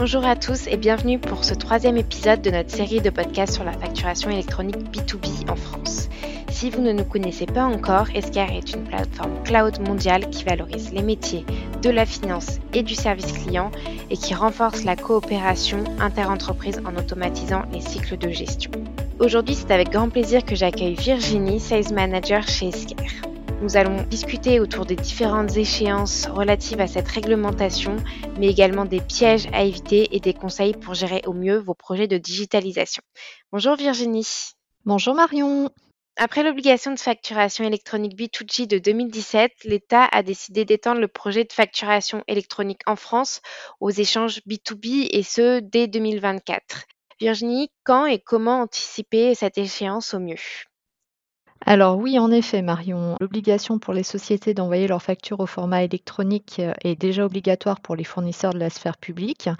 Bonjour à tous et bienvenue pour ce troisième épisode de notre série de podcasts sur la facturation électronique B2B en France. Si vous ne nous connaissez pas encore, Escar est une plateforme cloud mondiale qui valorise les métiers de la finance et du service client et qui renforce la coopération interentreprise en automatisant les cycles de gestion. Aujourd'hui, c'est avec grand plaisir que j'accueille Virginie, Sales Manager chez Escar. Nous allons discuter autour des différentes échéances relatives à cette réglementation, mais également des pièges à éviter et des conseils pour gérer au mieux vos projets de digitalisation. Bonjour Virginie. Bonjour Marion. Après l'obligation de facturation électronique B2G de 2017, l'État a décidé d'étendre le projet de facturation électronique en France aux échanges B2B et ce dès 2024. Virginie, quand et comment anticiper cette échéance au mieux? Alors oui, en effet, Marion, l'obligation pour les sociétés d'envoyer leurs factures au format électronique euh, est déjà obligatoire pour les fournisseurs de la sphère publique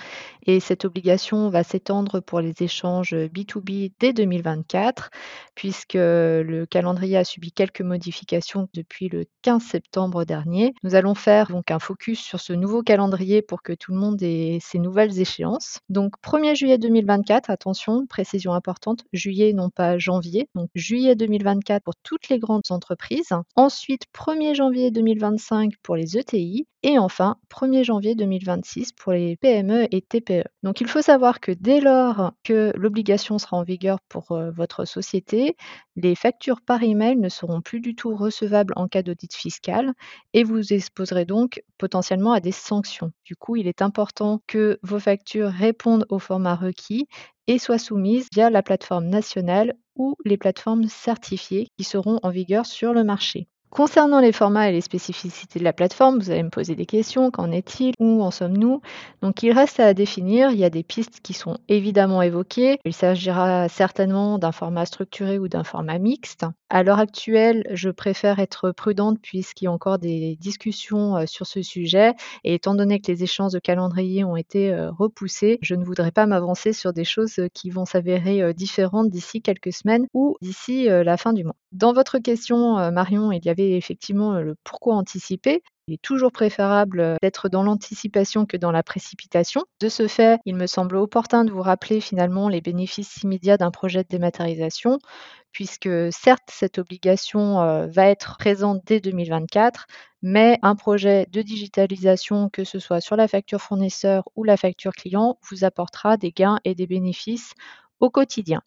et cette obligation va s'étendre pour les échanges B2B dès 2024 puisque le calendrier a subi quelques modifications depuis le 15 septembre dernier. Nous allons faire donc un focus sur ce nouveau calendrier pour que tout le monde ait ces nouvelles échéances. Donc 1er juillet 2024, attention, précision importante, juillet non pas janvier, donc juillet 2024 toutes les grandes entreprises. Ensuite, 1er janvier 2025 pour les ETI. Et enfin, 1er janvier 2026 pour les PME et TPE. Donc il faut savoir que dès lors que l'obligation sera en vigueur pour euh, votre société, les factures par email ne seront plus du tout recevables en cas d'audit fiscal et vous exposerez donc potentiellement à des sanctions. Du coup, il est important que vos factures répondent au format requis et soient soumises via la plateforme nationale ou les plateformes certifiées qui seront en vigueur sur le marché. Concernant les formats et les spécificités de la plateforme, vous allez me poser des questions. Qu'en est-il? Où en sommes-nous? Donc il reste à définir. Il y a des pistes qui sont évidemment évoquées. Il s'agira certainement d'un format structuré ou d'un format mixte. À l'heure actuelle, je préfère être prudente puisqu'il y a encore des discussions euh, sur ce sujet. Et étant donné que les échéances de calendrier ont été euh, repoussées, je ne voudrais pas m'avancer sur des choses qui vont s'avérer euh, différentes d'ici quelques semaines ou d'ici la fin du mois. Dans votre question, Marion, il y avait effectivement le pourquoi anticiper. Il est toujours préférable d'être dans l'anticipation que dans la précipitation. De ce fait, il me semble opportun de vous rappeler finalement les bénéfices immédiats d'un projet de dématérialisation, puisque certes, cette obligation va être présente dès 2024, mais un projet de digitalisation, que ce soit sur la facture fournisseur ou la facture client, vous apportera des gains et des bénéfices au quotidien.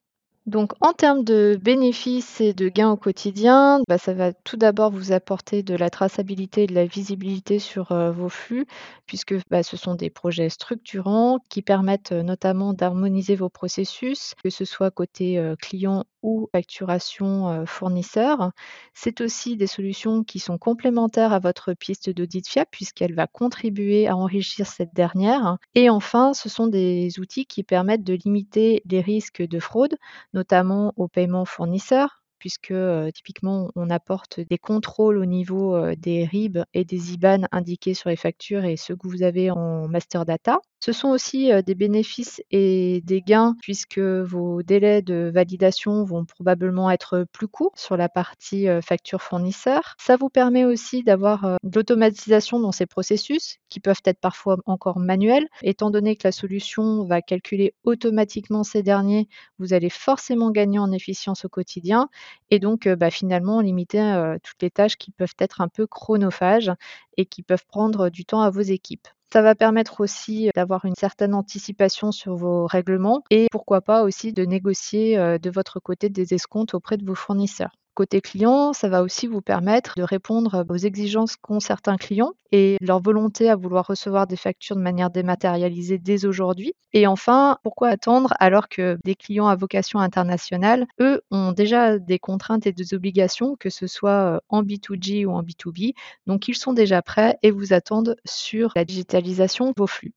Donc en termes de bénéfices et de gains au quotidien, bah, ça va tout d'abord vous apporter de la traçabilité et de la visibilité sur euh, vos flux, puisque bah, ce sont des projets structurants qui permettent euh, notamment d'harmoniser vos processus, que ce soit côté euh, client ou facturation fournisseur. C'est aussi des solutions qui sont complémentaires à votre piste d'audit fiable, puisqu'elle va contribuer à enrichir cette dernière. Et enfin, ce sont des outils qui permettent de limiter les risques de fraude notamment aux paiements fournisseurs puisque typiquement on apporte des contrôles au niveau des RIB et des IBAN indiqués sur les factures et ceux que vous avez en master data. Ce sont aussi des bénéfices et des gains puisque vos délais de validation vont probablement être plus courts sur la partie facture fournisseur. Ça vous permet aussi d'avoir de l'automatisation dans ces processus qui peuvent être parfois encore manuels. Étant donné que la solution va calculer automatiquement ces derniers, vous allez forcément gagner en efficience au quotidien et donc bah, finalement limiter toutes les tâches qui peuvent être un peu chronophages et qui peuvent prendre du temps à vos équipes. Ça va permettre aussi d'avoir une certaine anticipation sur vos règlements et pourquoi pas aussi de négocier de votre côté des escomptes auprès de vos fournisseurs. Côté client, ça va aussi vous permettre de répondre aux exigences qu'ont certains clients et leur volonté à vouloir recevoir des factures de manière dématérialisée dès aujourd'hui. Et enfin, pourquoi attendre alors que des clients à vocation internationale, eux, ont déjà des contraintes et des obligations, que ce soit en B2G ou en B2B. Donc, ils sont déjà prêts et vous attendent sur la digitalisation de vos flux.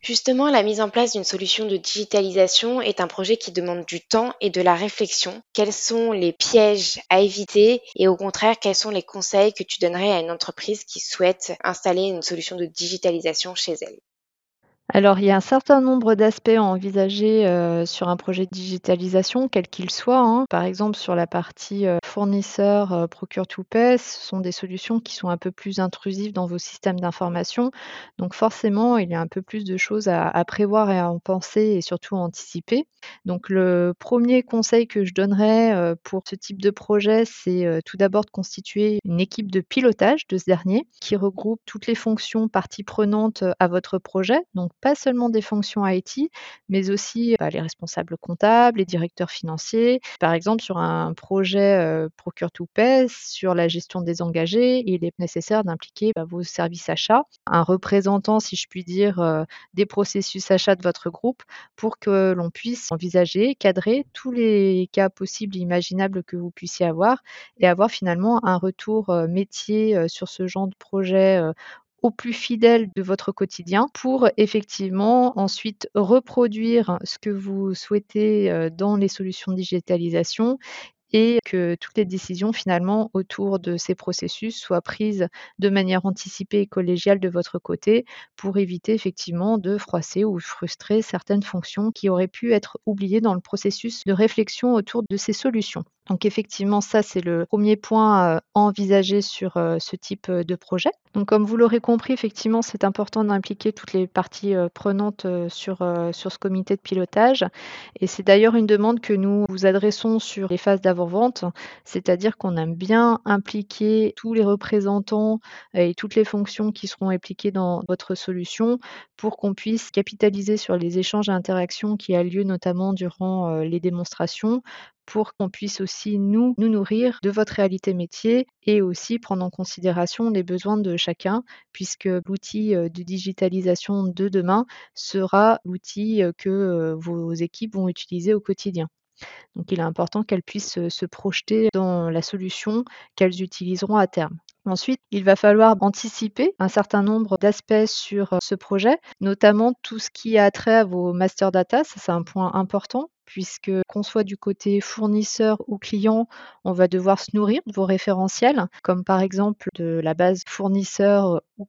Justement, la mise en place d'une solution de digitalisation est un projet qui demande du temps et de la réflexion. Quels sont les pièges à éviter et au contraire, quels sont les conseils que tu donnerais à une entreprise qui souhaite installer une solution de digitalisation chez elle? Alors, il y a un certain nombre d'aspects à envisager euh, sur un projet de digitalisation, quel qu'il soit. Hein. Par exemple, sur la partie euh, fournisseurs euh, Procure to Pay, ce sont des solutions qui sont un peu plus intrusives dans vos systèmes d'information. Donc forcément, il y a un peu plus de choses à, prévoir et à en penser et surtout à anticiper. Donc le premier conseil que je donnerais euh, pour ce type de projet, c'est tout d'abord de constituer une équipe de pilotage de ce dernier qui regroupe toutes les fonctions parties prenantes à votre projet. Donc pas seulement des fonctions IT, mais aussi bah, les responsables comptables, les directeurs financiers. Par exemple, sur un projet Procure to Pay, sur la gestion des engagés, il est nécessaire d'impliquer bah, vos services achats, un représentant, si je puis dire, des processus achats de votre groupe pour que l'on puisse envisager, cadrer tous les cas possibles et imaginables que vous puissiez avoir et avoir finalement un retour métier sur ce genre de projet au plus fidèle de votre quotidien pour effectivement ensuite reproduire ce que vous souhaitez dans les solutions de digitalisation et que toutes les décisions finalement autour de ces processus soient prises de manière anticipée et collégiale de votre côté pour éviter effectivement de froisser ou frustrer certaines fonctions qui auraient pu être oubliées dans le processus de réflexion autour de ces solutions. Donc effectivement, ça, c'est le premier point envisagé sur ce type de projet. Donc comme vous l'aurez compris, effectivement, c'est important d'impliquer toutes les parties prenantes sur, sur ce comité de pilotage. Et c'est d'ailleurs une demande que nous vous adressons sur les phases d'avant-vente, c'est-à-dire qu'on aime bien impliquer tous les représentants et toutes les fonctions qui seront impliquées dans votre solution pour qu'on puisse capitaliser sur les échanges et interactions qui a lieu notamment durant les démonstrations pour qu'on puisse aussi nous, nous nourrir de votre réalité métier et aussi prendre en considération les besoins de chacun, puisque l'outil de digitalisation de demain sera l'outil que vos équipes vont utiliser au quotidien. Donc il est important qu'elles puissent se projeter dans la solution qu'elles utiliseront à terme. Ensuite, il va falloir anticiper un certain nombre d'aspects sur ce projet, notamment tout ce qui a trait à vos master data. Ça, c'est un point important puisque qu'on soit du côté fournisseur ou client, on va devoir se nourrir de vos référentiels, comme par exemple de la base fournisseur ou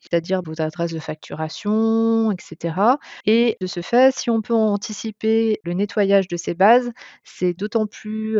c'est-à-dire vos adresses de facturation, etc. Et de ce fait, si on peut anticiper le nettoyage de ces bases, c'est d'autant plus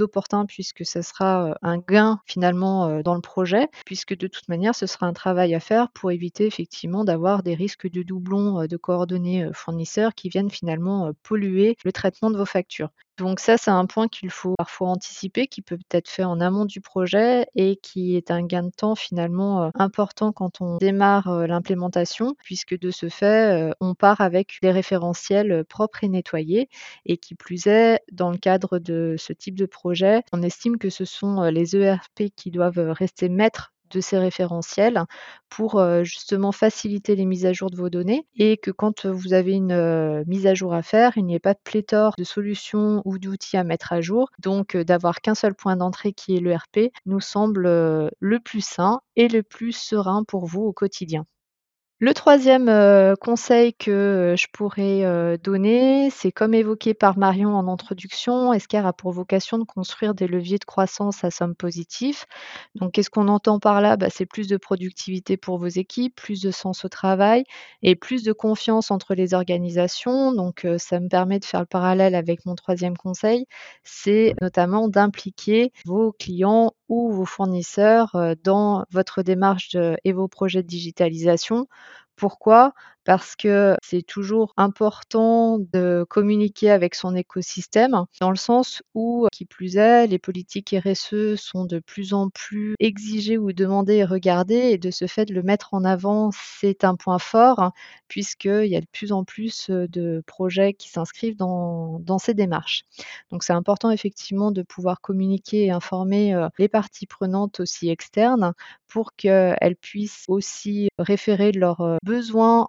opportun puisque ce sera un gain finalement dans le projet, puisque de toute manière, ce sera un travail à faire pour éviter effectivement d'avoir des risques de doublons de coordonnées fournisseurs qui viennent finalement polluer le traitement de vos factures. Donc ça, c'est un point qu'il faut parfois anticiper, qui peut être fait en amont du projet et qui est un gain de temps finalement important quand on démarre l'implémentation, puisque de ce fait, on part avec des référentiels propres et nettoyés. Et qui plus est, dans le cadre de ce type de projet, on estime que ce sont les ERP qui doivent rester maîtres de ces référentiels pour justement faciliter les mises à jour de vos données et que quand vous avez une mise à jour à faire, il n'y ait pas de pléthore de solutions ou d'outils à mettre à jour. Donc d'avoir qu'un seul point d'entrée qui est l'ERP nous semble le plus sain et le plus serein pour vous au quotidien. Le troisième euh, conseil que, euh, je pourrais, euh, donner, c'est comme évoqué par Marion en introduction, Esquire a pour vocation de construire des leviers de croissance à somme positive. Donc qu'est-ce qu'on entend par là? Bah, c'est plus de productivité pour vos équipes, plus de sens au travail et plus de confiance entre les organisations. Donc ça me permet de faire le parallèle avec mon troisième conseil, c'est notamment d'impliquer vos clients ou vos fournisseurs, dans votre démarche et vos projets de digitalisation pourquoi? Parce que c'est toujours important de communiquer avec son écosystème, dans le sens où, qui plus est, les politiques RSE sont de plus en plus exigées ou demandées et regardées et de ce fait, le mettre en avant, c'est un point fort puisqu'il y a de plus en plus, de projets qui s'inscrivent dans ces démarches. Donc c'est important effectivement de pouvoir communiquer et informer, les parties prenantes aussi externes pour qu'elles puissent aussi référer leurs, besoin,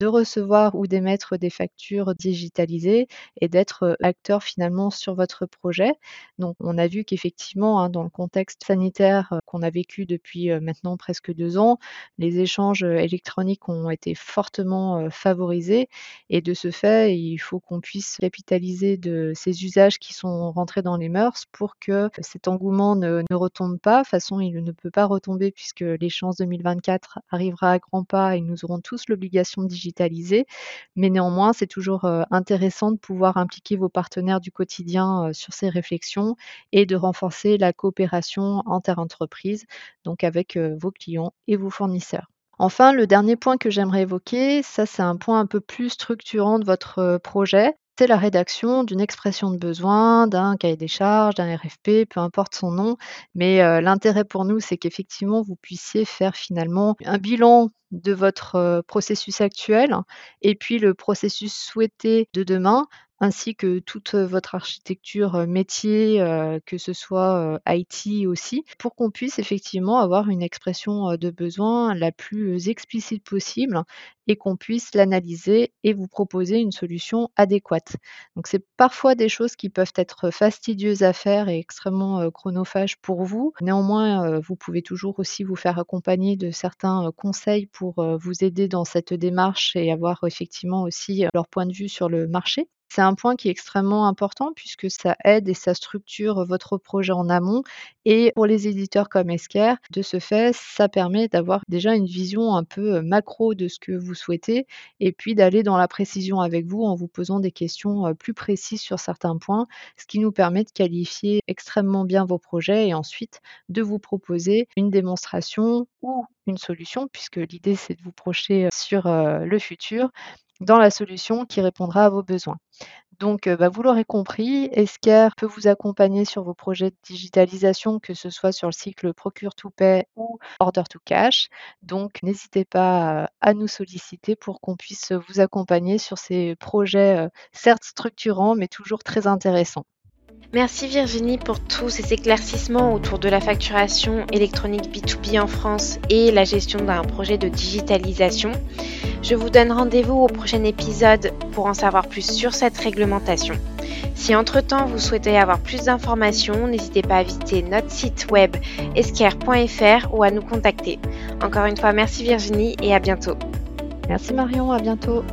de recevoir ou d'émettre des factures digitalisées et d'être euh, acteur finalement sur votre projet. Donc on a vu qu'effectivement, hein, dans le contexte sanitaire euh, qu'on a vécu depuis maintenant presque deux ans, les échanges électroniques ont été fortement favorisés et de ce fait, il faut qu'on puisse capitaliser de ces usages qui sont rentrés dans les mœurs pour que cet engouement ne, retombe pas. De toute façon, il ne peut pas retomber puisque l'échéance 2024 arrivera à grands pas et nous aurons tous l'obligation de digitaliser. Mais néanmoins, c'est toujours intéressant de pouvoir impliquer vos partenaires du quotidien sur ces réflexions et de renforcer la coopération donc avec vos clients et vos fournisseurs. Enfin, le dernier point que j'aimerais évoquer, ça c'est un point un peu plus structurant de votre projet, c'est la rédaction d'une expression de besoin, d'un cahier des charges, d'un RFP, peu importe son nom. Mais l'intérêt pour nous, c'est qu'effectivement, vous puissiez faire finalement un bilan de votre processus actuel et puis le processus souhaité de demain ainsi que toute votre architecture métier, que ce soit IT aussi, pour qu'on puisse effectivement avoir une expression de besoin la plus explicite possible et qu'on puisse l'analyser et vous proposer une solution adéquate. Donc c'est parfois des choses qui peuvent être fastidieuses à faire et extrêmement chronophages pour vous. Néanmoins, vous pouvez toujours aussi vous faire accompagner de certains conseils pour vous aider dans cette démarche et avoir effectivement aussi leur point de vue sur le marché. C'est un point qui est extrêmement important puisque ça aide et ça structure votre projet en amont et pour les éditeurs comme Esker, de ce fait, ça permet d'avoir déjà une vision un peu macro de ce que vous souhaitez et puis d'aller dans la précision avec vous en vous posant des questions plus précises sur certains points, ce qui nous permet de qualifier extrêmement bien vos projets et ensuite de vous proposer une démonstration ou une solution puisque l'idée c'est de vous projeter sur le futur dans la solution qui répondra à vos besoins. Donc, bah, vous l'aurez compris, Esker peut vous accompagner sur vos projets de digitalisation, que ce soit sur le cycle Procure to Pay ou Order to Cash. Donc, n'hésitez pas à nous solliciter pour qu'on puisse vous accompagner sur ces projets, certes structurants, mais toujours très intéressants. Merci Virginie pour tous ces éclaircissements autour de la facturation électronique B2B en France et la gestion d'un projet de digitalisation. Je vous donne rendez-vous au prochain épisode pour en savoir plus sur cette réglementation. Si entre-temps vous souhaitez avoir plus d'informations, n'hésitez pas à visiter notre site web esquire.fr ou à nous contacter. Encore une fois, merci Virginie et à bientôt. Merci Marion, à bientôt.